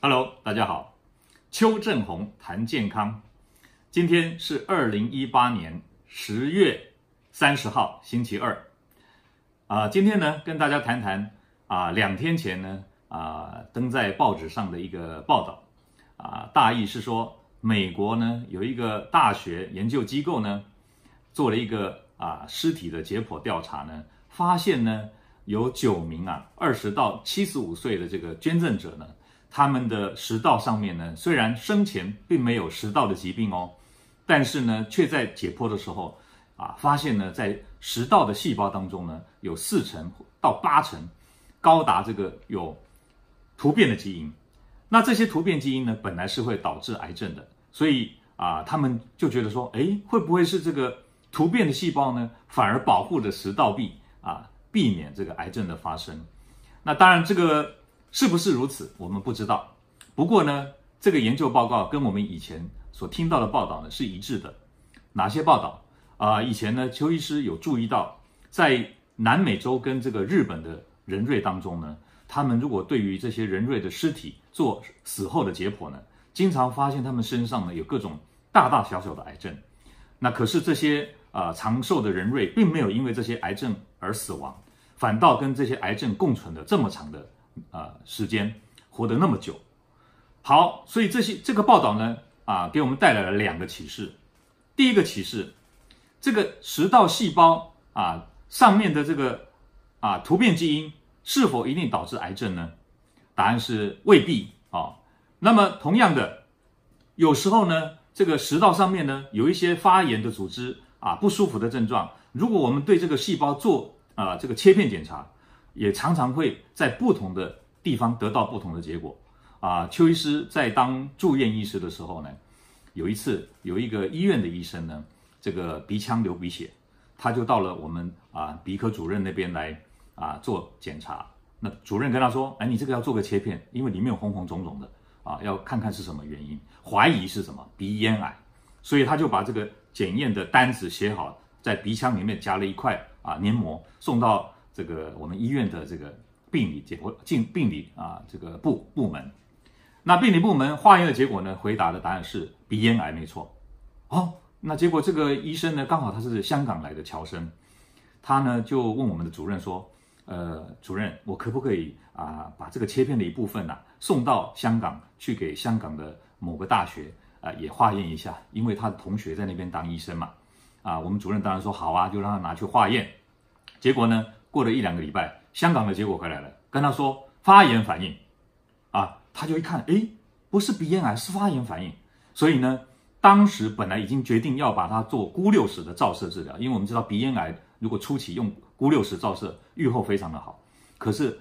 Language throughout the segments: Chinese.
Hello，大家好，邱正红谈健康。今天是二零一八年十月三十号，星期二。啊，今天呢，跟大家谈谈啊，两天前呢，啊，登在报纸上的一个报道。啊，大意是说，美国呢有一个大学研究机构呢，做了一个啊尸体的解剖调查呢，发现呢有九名啊二十到七十五岁的这个捐赠者呢。他们的食道上面呢，虽然生前并没有食道的疾病哦，但是呢，却在解剖的时候啊，发现呢，在食道的细胞当中呢，有四成到八成，高达这个有突变的基因。那这些突变基因呢，本来是会导致癌症的，所以啊，他们就觉得说，诶，会不会是这个突变的细胞呢，反而保护着食道壁啊，避免这个癌症的发生？那当然这个。是不是如此？我们不知道。不过呢，这个研究报告跟我们以前所听到的报道呢是一致的。哪些报道啊？以前呢，邱医师有注意到，在南美洲跟这个日本的人瑞当中呢，他们如果对于这些人瑞的尸体做死后的解剖呢，经常发现他们身上呢有各种大大小小的癌症。那可是这些，呃，长寿的人瑞并没有因为这些癌症而死亡，反倒跟这些癌症共存了这么长的。啊，时间活得那么久，好，所以这些这个报道呢，啊，给我们带来了两个启示。第一个启示，这个食道细胞啊上面的这个啊突变基因是否一定导致癌症呢？答案是未必啊。那么同样的，有时候呢，这个食道上面呢有一些发炎的组织啊不舒服的症状，如果我们对这个细胞做啊这个切片检查。也常常会在不同的地方得到不同的结果，啊，邱医师在当住院医师的时候呢，有一次有一个医院的医生呢，这个鼻腔流鼻血，他就到了我们啊鼻科主任那边来啊做检查，那主任跟他说，哎，你这个要做个切片，因为里面有红红肿肿的啊，要看看是什么原因，怀疑是什么鼻咽癌，所以他就把这个检验的单子写好，在鼻腔里面夹了一块啊黏膜送到。这个我们医院的这个病理解剖进病理啊这个部部门，那病理部门化验的结果呢，回答的答案是鼻咽癌没错。哦，那结果这个医生呢，刚好他是香港来的侨生，他呢就问我们的主任说，呃，主任，我可不可以啊把这个切片的一部分呐、送到香港去给香港的某个大学啊也化验一下，因为他的同学在那边当医生嘛。啊，我们主任当然说好啊，就让他拿去化验。结果呢？过了一两个礼拜，香港的结果回来了，跟他说发炎反应，啊，他就一看，诶，不是鼻咽癌，是发炎反应。所以呢，当时本来已经决定要把它做钴六十的照射治疗，因为我们知道鼻咽癌如果初期用钴六十照射，预后非常的好。可是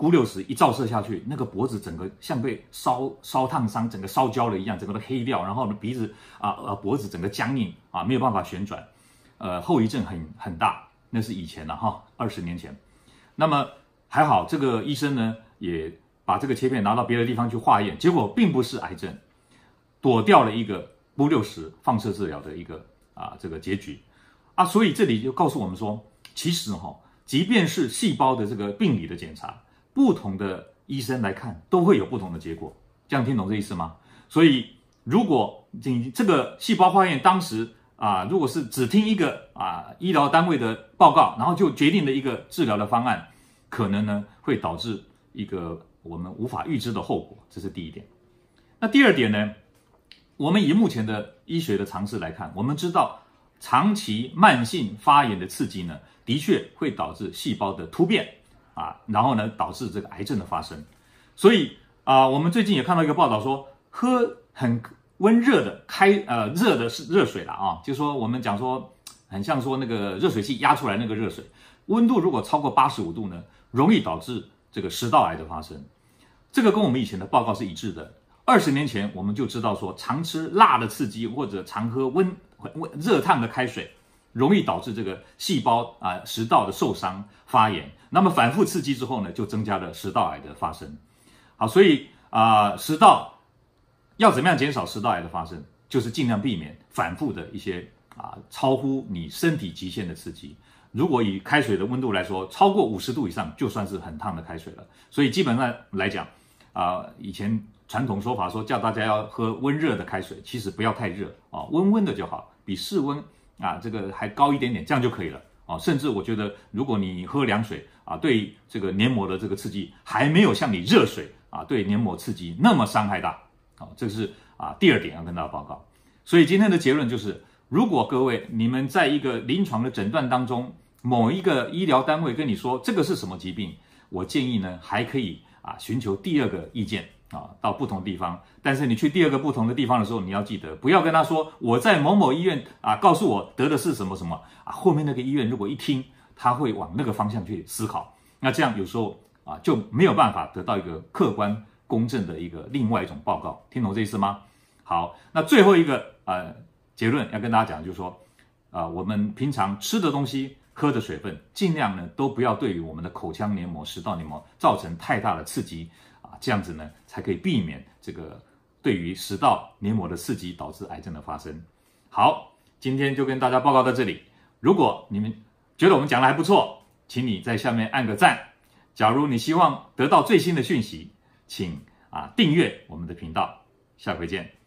钴六十一照射下去，那个脖子整个像被烧烧烫伤，整个烧焦了一样，整个都黑掉，然后呢鼻子啊呃脖子整个僵硬啊，没有办法旋转，呃后遗症很很大。那是以前了哈，二十年前。那么还好，这个医生呢也把这个切片拿到别的地方去化验，结果并不是癌症，躲掉了一个钴六十放射治疗的一个啊这个结局啊。所以这里就告诉我们说，其实哈，即便是细胞的这个病理的检查，不同的医生来看都会有不同的结果。这样听懂这意思吗？所以如果你这个细胞化验当时。啊，如果是只听一个啊医疗单位的报告，然后就决定了一个治疗的方案，可能呢会导致一个我们无法预知的后果，这是第一点。那第二点呢，我们以目前的医学的常识来看，我们知道长期慢性发炎的刺激呢，的确会导致细胞的突变啊，然后呢导致这个癌症的发生。所以啊，我们最近也看到一个报道说，喝很。温热的开呃热的是热水了啊，就说我们讲说很像说那个热水器压出来那个热水，温度如果超过八十五度呢，容易导致这个食道癌的发生。这个跟我们以前的报告是一致的。二十年前我们就知道说，常吃辣的刺激或者常喝温温热烫的开水，容易导致这个细胞啊食道的受伤发炎。那么反复刺激之后呢，就增加了食道癌的发生。好，所以啊食道。要怎么样减少食道癌的发生？就是尽量避免反复的一些啊超乎你身体极限的刺激。如果以开水的温度来说，超过五十度以上就算是很烫的开水了。所以基本上来讲，啊、以前传统说法说叫大家要喝温热的开水，其实不要太热啊，温温的就好，比室温啊这个还高一点点，这样就可以了啊。甚至我觉得，如果你喝凉水啊，对这个黏膜的这个刺激还没有像你热水啊对黏膜刺激那么伤害大。好，这是啊第二点要跟大家报告。所以今天的结论就是，如果各位你们在一个临床的诊断当中，某一个医疗单位跟你说这个是什么疾病，我建议呢还可以啊寻求第二个意见啊，到不同地方。但是你去第二个不同的地方的时候，你要记得不要跟他说我在某某医院啊，告诉我得的是什么什么啊。后面那个医院如果一听，他会往那个方向去思考，那这样有时候啊就没有办法得到一个客观。公正的一个另外一种报告，听懂这意思吗？好，那最后一个呃结论要跟大家讲，就是说啊、我们平常吃的东西、喝的水分，尽量呢都不要对于我们的口腔黏膜、食道黏膜造成太大的刺激啊，这样子呢才可以避免这个对于食道黏膜的刺激导致癌症的发生。好，今天就跟大家报告到这里。如果你们觉得我们讲的还不错，请你在下面按个赞。假如你希望得到最新的讯息，请啊订阅我们的频道，下回见。